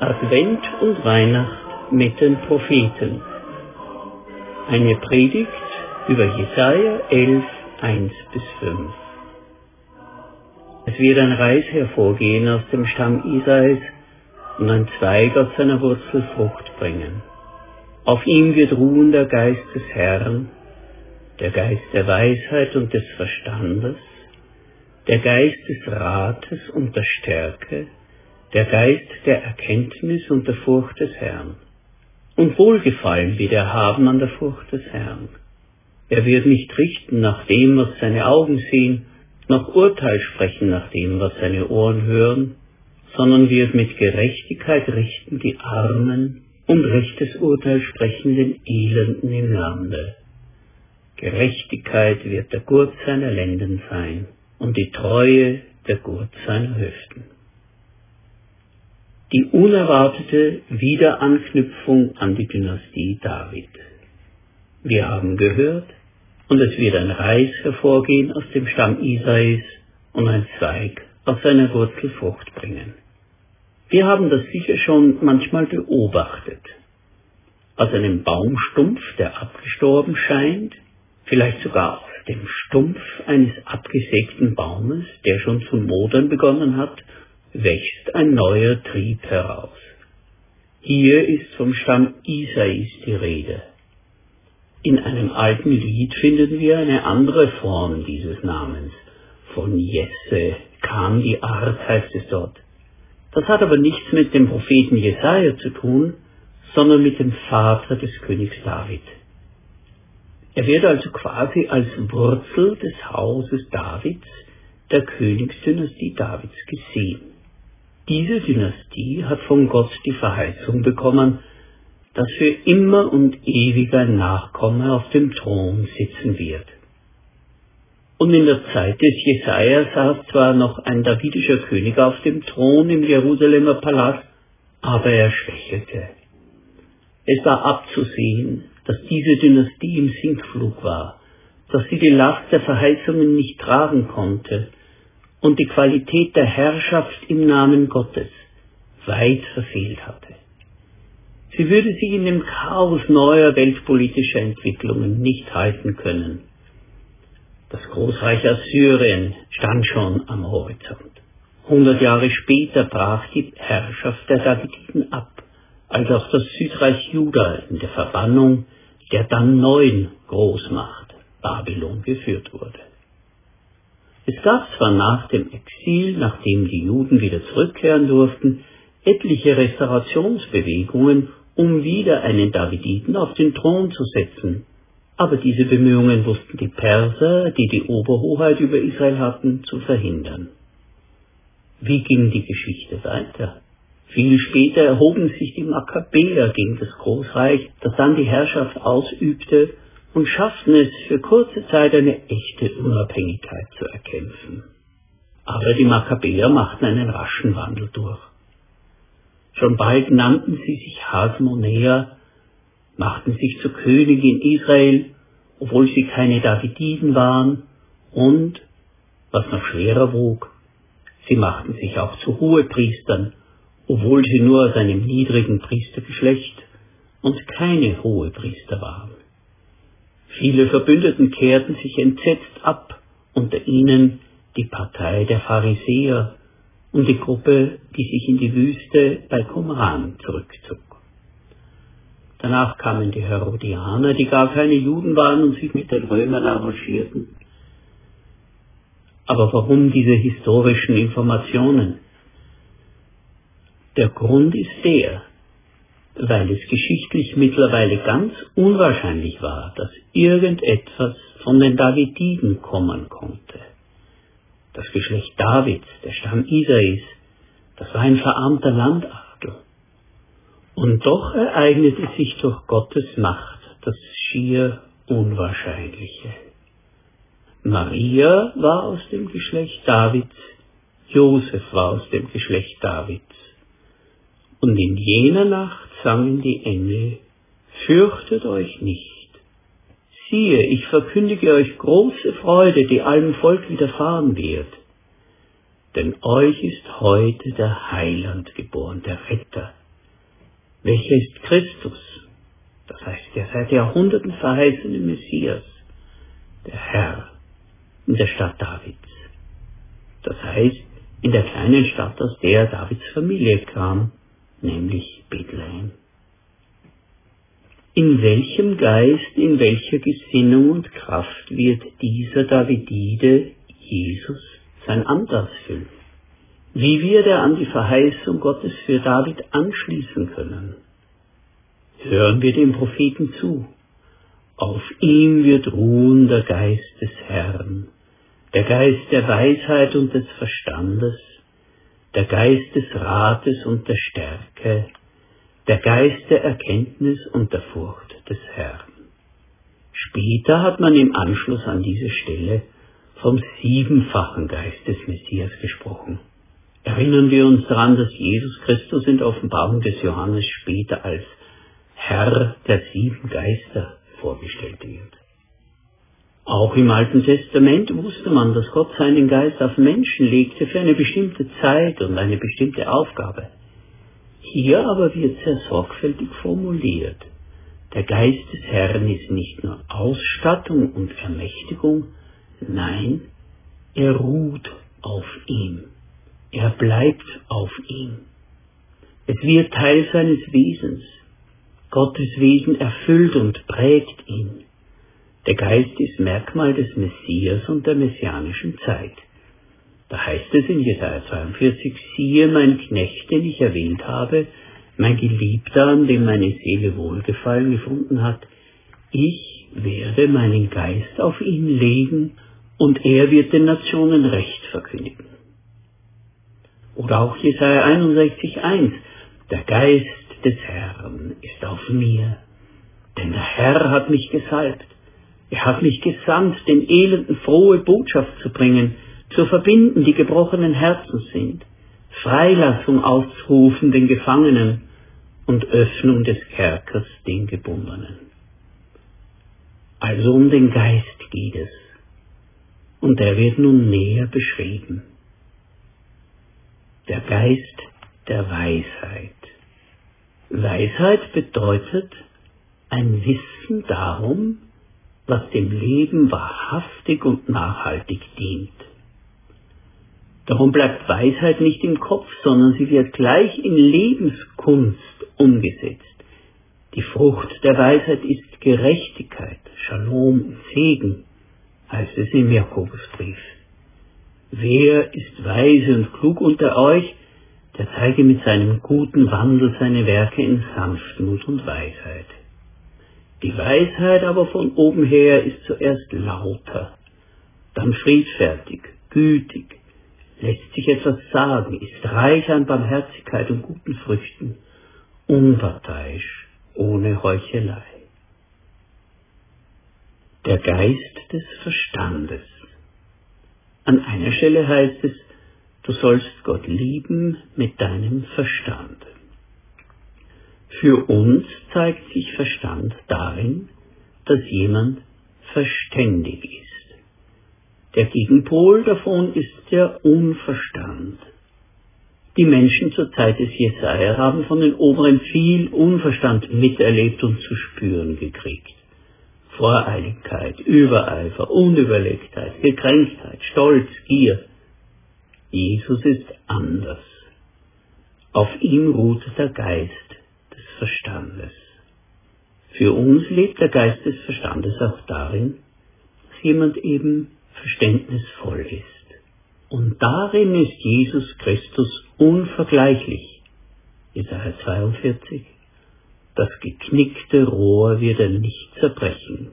Advent und Weihnacht mit den Propheten. Eine Predigt über Jesaja 11, 1 bis 5. Es wird ein Reis hervorgehen aus dem Stamm Isais und ein Zweig aus seiner Wurzel Frucht bringen. Auf ihm wird ruhen der Geist des Herrn, der Geist der Weisheit und des Verstandes, der Geist des Rates und der Stärke, der Geist der Erkenntnis und der Furcht des Herrn. Und Wohlgefallen wird er haben an der Furcht des Herrn. Er wird nicht richten nach dem, was seine Augen sehen, noch Urteil sprechen nach dem, was seine Ohren hören, sondern wird mit Gerechtigkeit richten die Armen und rechtes Urteil sprechen den Elenden im Lande. Gerechtigkeit wird der Gurt seiner Lenden sein und die Treue der Gurt seiner Hüften die unerwartete Wiederanknüpfung an die Dynastie David. Wir haben gehört, und es wird ein Reis hervorgehen aus dem Stamm Isais und ein Zweig aus seiner Wurzel Frucht bringen. Wir haben das sicher schon manchmal beobachtet. Aus einem Baumstumpf, der abgestorben scheint, vielleicht sogar aus dem Stumpf eines abgesägten Baumes, der schon zu modern begonnen hat wächst ein neuer Trieb heraus. Hier ist vom Stamm Isais die Rede. In einem alten Lied finden wir eine andere Form dieses Namens. Von Jesse kam die Art, heißt es dort. Das hat aber nichts mit dem Propheten Jesaja zu tun, sondern mit dem Vater des Königs David. Er wird also quasi als Wurzel des Hauses Davids, der Königsdynastie Davids gesehen. Diese Dynastie hat von Gott die Verheißung bekommen, dass für immer und ewig ein Nachkomme auf dem Thron sitzen wird. Und in der Zeit des Jesaja saß zwar noch ein davidischer König auf dem Thron im Jerusalemer Palast, aber er schwächelte. Es war abzusehen, dass diese Dynastie im Sinkflug war, dass sie die Last der Verheißungen nicht tragen konnte und die Qualität der Herrschaft im Namen Gottes weit verfehlt hatte. Sie würde sich in dem Chaos neuer weltpolitischer Entwicklungen nicht halten können. Das Großreich Assyrien stand schon am Horizont. Hundert Jahre später brach die Herrschaft der Davididen ab, als auch das Südreich Juda in der Verbannung der dann neuen Großmacht Babylon geführt wurde. Es gab zwar nach dem Exil, nachdem die Juden wieder zurückkehren durften, etliche Restaurationsbewegungen, um wieder einen Daviditen auf den Thron zu setzen, aber diese Bemühungen wussten die Perser, die die Oberhoheit über Israel hatten, zu verhindern. Wie ging die Geschichte weiter? Viel später erhoben sich die Makkabäer gegen das Großreich, das dann die Herrschaft ausübte und schafften es für kurze Zeit eine echte Unabhängigkeit zu erkämpfen. Aber die Makkabäer machten einen raschen Wandel durch. Schon bald nannten sie sich Hasmonäer, machten sich zu König in Israel, obwohl sie keine Davididen waren, und, was noch schwerer wog, sie machten sich auch zu Hohepriestern, obwohl sie nur aus einem niedrigen Priestergeschlecht und keine Hohepriester waren. Viele Verbündeten kehrten sich entsetzt ab, unter ihnen die Partei der Pharisäer und die Gruppe, die sich in die Wüste bei Qumran zurückzog. Danach kamen die Herodianer, die gar keine Juden waren und sich mit den Römern arrangierten. Aber warum diese historischen Informationen? Der Grund ist der, weil es geschichtlich mittlerweile ganz unwahrscheinlich war, dass irgendetwas von den Davididen kommen konnte. Das Geschlecht Davids, der Stamm Isais, das war ein verarmter Landadel. Und doch ereignete sich durch Gottes Macht das schier Unwahrscheinliche. Maria war aus dem Geschlecht Davids, Josef war aus dem Geschlecht Davids. Und in jener Nacht sangen die Engel, Fürchtet euch nicht. Siehe, ich verkündige euch große Freude, die allem Volk widerfahren wird. Denn euch ist heute der Heiland geboren, der Retter, Welcher ist Christus? Das heißt, der seit Jahrhunderten verheißene Messias, der Herr in der Stadt Davids. Das heißt, in der kleinen Stadt, aus der Davids Familie kam, nämlich Bethlehem. In welchem Geist, in welcher Gesinnung und Kraft wird dieser Davidide, Jesus, sein Amt ausfüllen? Wie wird er an die Verheißung Gottes für David anschließen können? Hören wir dem Propheten zu. Auf ihm wird ruhen der Geist des Herrn, der Geist der Weisheit und des Verstandes, der Geist des Rates und der Stärke, der Geist der Erkenntnis und der Furcht des Herrn. Später hat man im Anschluss an diese Stelle vom siebenfachen Geist des Messias gesprochen. Erinnern wir uns daran, dass Jesus Christus in der Offenbarung des Johannes später als Herr der sieben Geister vorgestellt wird. Auch im Alten Testament wusste man, dass Gott seinen Geist auf Menschen legte für eine bestimmte Zeit und eine bestimmte Aufgabe. Hier aber wird sehr sorgfältig formuliert. Der Geist des Herrn ist nicht nur Ausstattung und Ermächtigung, nein, er ruht auf ihm. Er bleibt auf ihm. Es wird Teil seines Wesens. Gottes Wesen erfüllt und prägt ihn. Der Geist ist Merkmal des Messias und der messianischen Zeit. Da heißt es in Jesaja 42, siehe mein Knecht, den ich erwähnt habe, mein Geliebter, an dem meine Seele Wohlgefallen gefunden hat, ich werde meinen Geist auf ihn legen und er wird den Nationen Recht verkündigen. Oder auch Jesaja 61,1, der Geist des Herrn ist auf mir, denn der Herr hat mich gesalbt er hat mich gesandt, den Elenden frohe Botschaft zu bringen, zu verbinden, die gebrochenen Herzen sind, Freilassung auszurufen den Gefangenen und Öffnung des Kerkers den Gebundenen. Also um den Geist geht es, und der wird nun näher beschrieben. Der Geist der Weisheit. Weisheit bedeutet ein Wissen darum, was dem Leben wahrhaftig und nachhaltig dient. Darum bleibt Weisheit nicht im Kopf, sondern sie wird gleich in Lebenskunst umgesetzt. Die Frucht der Weisheit ist Gerechtigkeit, Shalom und Segen, heißt es im Jakobusbrief. Wer ist weise und klug unter euch, der zeige mit seinem guten Wandel seine Werke in Sanftmut und Weisheit. Die Weisheit aber von oben her ist zuerst lauter, dann friedfertig, gütig, lässt sich etwas sagen, ist reich an Barmherzigkeit und guten Früchten, unparteiisch, ohne Heuchelei. Der Geist des Verstandes. An einer Stelle heißt es, du sollst Gott lieben mit deinem Verstand. Für uns zeigt sich Verstand darin, dass jemand verständig ist. Der Gegenpol davon ist der Unverstand. Die Menschen zur Zeit des Jesaja haben von den Oberen viel Unverstand miterlebt und zu spüren gekriegt. Voreiligkeit, Übereifer, Unüberlegtheit, Gekränktheit, Stolz, Gier. Jesus ist anders. Auf ihm ruht der Geist Verstandes. Für uns lebt der Geist des Verstandes auch darin, dass jemand eben verständnisvoll ist. Und darin ist Jesus Christus unvergleichlich. Jesaja 42. Das geknickte Rohr wird er nicht zerbrechen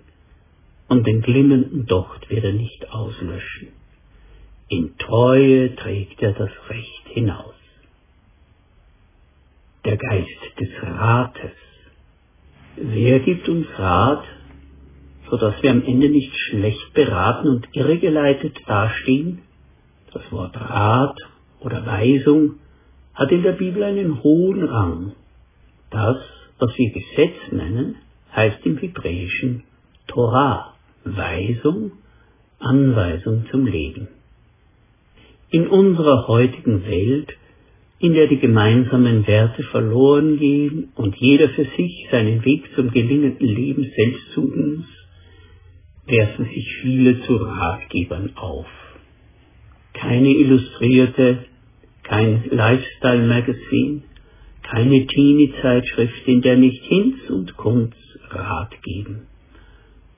und den glimmenden Docht wird er nicht auslöschen. In Treue trägt er das Recht hinaus der Geist des Rates. Wer gibt uns Rat, so dass wir am Ende nicht schlecht beraten und irregeleitet dastehen? Das Wort Rat oder Weisung hat in der Bibel einen hohen Rang. Das, was wir Gesetz nennen, heißt im Hebräischen Torah, Weisung, Anweisung zum Leben. In unserer heutigen Welt in der die gemeinsamen Werte verloren gehen und jeder für sich seinen Weg zum gelingenden Leben selbst suchen muss, werfen sich viele zu Ratgebern auf. Keine illustrierte, kein Lifestyle-Magazin, keine Teenie-Zeitschrift, in der nicht Hinz und Kunz Rat geben.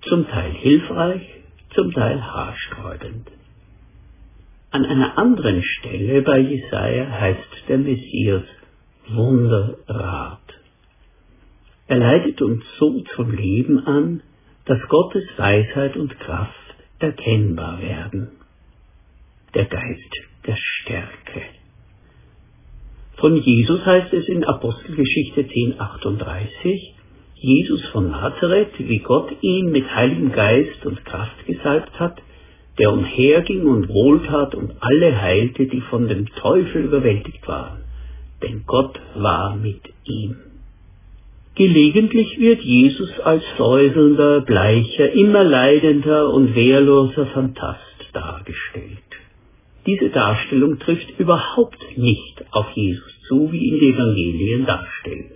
Zum Teil hilfreich, zum Teil haarsträubend. An einer anderen Stelle bei Jesaja heißt der Messias Wunderrat. Er leitet uns so zum Leben an, dass Gottes Weisheit und Kraft erkennbar werden. Der Geist der Stärke. Von Jesus heißt es in Apostelgeschichte 10.38, Jesus von Nazareth, wie Gott ihn mit Heiligem Geist und Kraft gesalbt hat, der umherging und wohltat und alle heilte, die von dem Teufel überwältigt waren, denn Gott war mit ihm. Gelegentlich wird Jesus als säuselnder, bleicher, immer leidender und wehrloser Phantast dargestellt. Diese Darstellung trifft überhaupt nicht auf Jesus zu, wie ihn die Evangelien darstellen.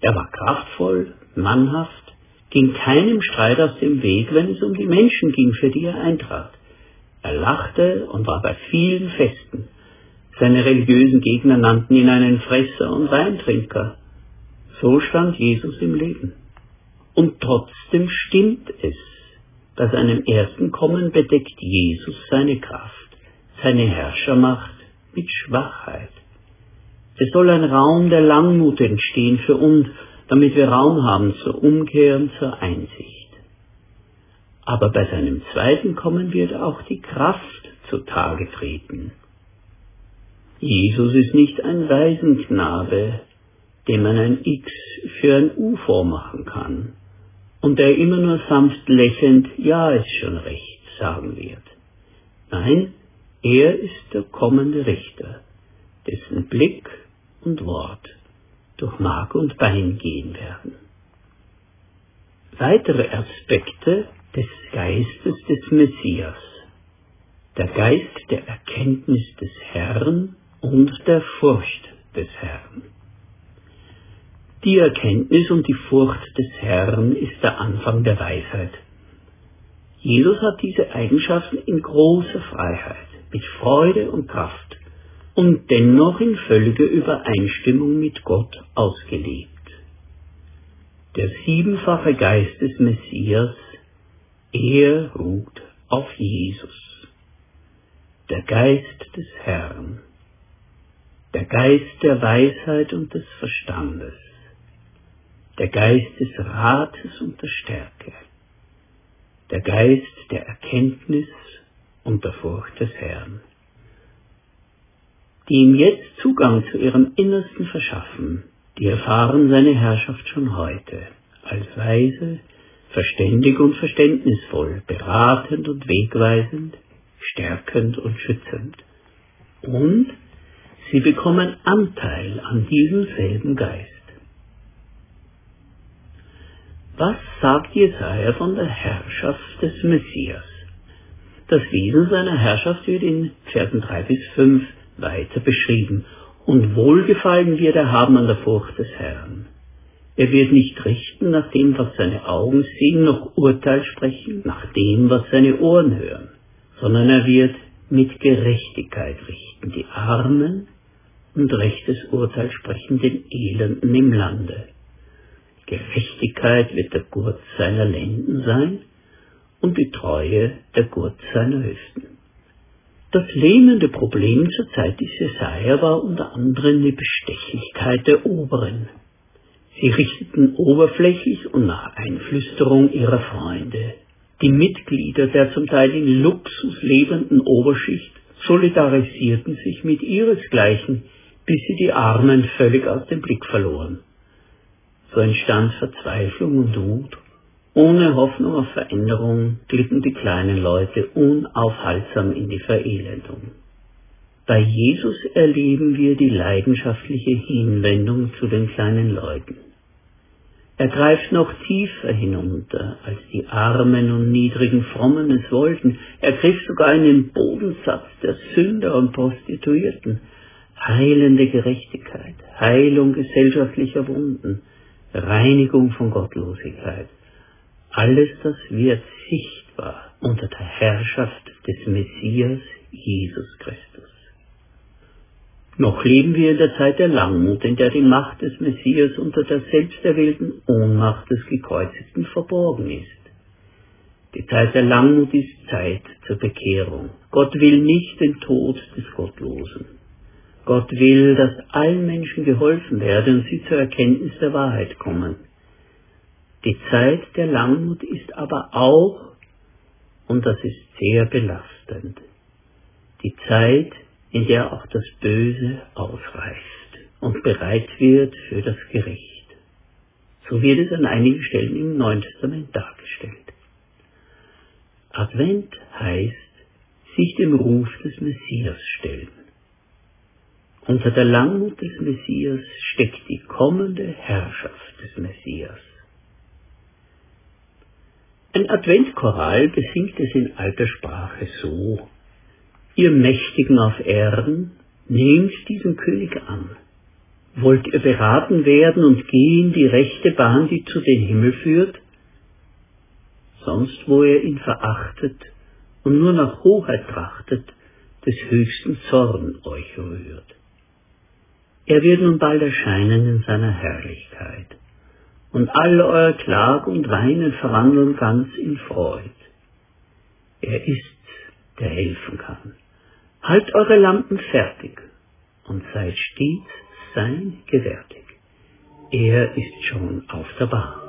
Er war kraftvoll, mannhaft, ging keinem Streit aus dem Weg, wenn es um die Menschen ging, für die er eintrat. Er lachte und war bei vielen Festen. Seine religiösen Gegner nannten ihn einen Fresser und Weintrinker. So stand Jesus im Leben. Und trotzdem stimmt es, bei seinem ersten Kommen bedeckt Jesus seine Kraft, seine Herrschermacht mit Schwachheit. Es soll ein Raum der Langmut entstehen für uns, damit wir Raum haben zur Umkehr und zur Einsicht. Aber bei seinem zweiten Kommen wird auch die Kraft zutage treten. Jesus ist nicht ein Waisenknabe, dem man ein X für ein U vormachen kann und der immer nur sanft lächelnd Ja ist schon recht sagen wird. Nein, er ist der kommende Richter, dessen Blick und Wort durch Mark und Bein gehen werden. Weitere Aspekte des Geistes des Messias, der Geist der Erkenntnis des Herrn und der Furcht des Herrn. Die Erkenntnis und die Furcht des Herrn ist der Anfang der Weisheit. Jesus hat diese Eigenschaften in großer Freiheit, mit Freude und Kraft und dennoch in völliger Übereinstimmung mit Gott ausgelebt. Der siebenfache Geist des Messias, er ruht auf Jesus. Der Geist des Herrn, der Geist der Weisheit und des Verstandes, der Geist des Rates und der Stärke, der Geist der Erkenntnis und der Furcht des Herrn die ihm jetzt Zugang zu ihrem Innersten verschaffen, die erfahren seine Herrschaft schon heute, als weise, verständig und verständnisvoll, beratend und wegweisend, stärkend und schützend. Und sie bekommen Anteil an diesem selben Geist. Was sagt Jesaja von der Herrschaft des Messias? Das Wesen seiner Herrschaft wird in Versen 3 bis 5 weiter beschrieben. Und Wohlgefallen wird er haben an der Furcht des Herrn. Er wird nicht richten nach dem, was seine Augen sehen, noch Urteil sprechen nach dem, was seine Ohren hören, sondern er wird mit Gerechtigkeit richten, die Armen und rechtes Urteil sprechen den Elenden im Lande. Gerechtigkeit wird der Gurt seiner Lenden sein und die Treue der Gurt seiner Hüften. Das lähmende Problem zur Zeit Jesaja war unter anderem die Bestechlichkeit der Oberen. Sie richteten oberflächlich und nach Einflüsterung ihrer Freunde. Die Mitglieder der zum Teil in Luxus lebenden Oberschicht solidarisierten sich mit ihresgleichen, bis sie die Armen völlig aus dem Blick verloren. So entstand Verzweiflung und Wut ohne Hoffnung auf Veränderung glitten die kleinen Leute unaufhaltsam in die Verelendung. Bei Jesus erleben wir die leidenschaftliche Hinwendung zu den kleinen Leuten. Er greift noch tiefer hinunter, als die armen und niedrigen Frommen es wollten. Er griff sogar in den Bodensatz der Sünder und Prostituierten. heilende Gerechtigkeit, Heilung gesellschaftlicher Wunden, Reinigung von Gottlosigkeit. Alles das wird sichtbar unter der Herrschaft des Messias Jesus Christus. Noch leben wir in der Zeit der Langmut, in der die Macht des Messias unter der selbsterwählten Ohnmacht des Gekreuzigten verborgen ist. Die Zeit der Langmut ist Zeit zur Bekehrung. Gott will nicht den Tod des Gottlosen. Gott will, dass allen Menschen geholfen werde und sie zur Erkenntnis der Wahrheit kommen. Die Zeit der Langmut ist aber auch, und das ist sehr belastend, die Zeit, in der auch das Böse ausreißt und bereit wird für das Gericht. So wird es an einigen Stellen im Neuen Testament dargestellt. Advent heißt, sich dem Ruf des Messias stellen. Unter der Langmut des Messias steckt die kommende Herrschaft des Messias. Ein Adventchoral besingt es in alter Sprache so, Ihr Mächtigen auf Erden, nehmt diesen König an. Wollt ihr beraten werden und gehen die rechte Bahn, die zu den Himmel führt? Sonst, wo ihr ihn verachtet und nur nach Hoheit trachtet, des höchsten Zorn euch rührt. Er wird nun bald erscheinen in seiner Herrlichkeit und all euer Klag und Weinen verwandeln ganz in Freud. Er ist, der helfen kann. Halt eure Lampen fertig und seid stets sein gewärtig. Er ist schon auf der Bahn.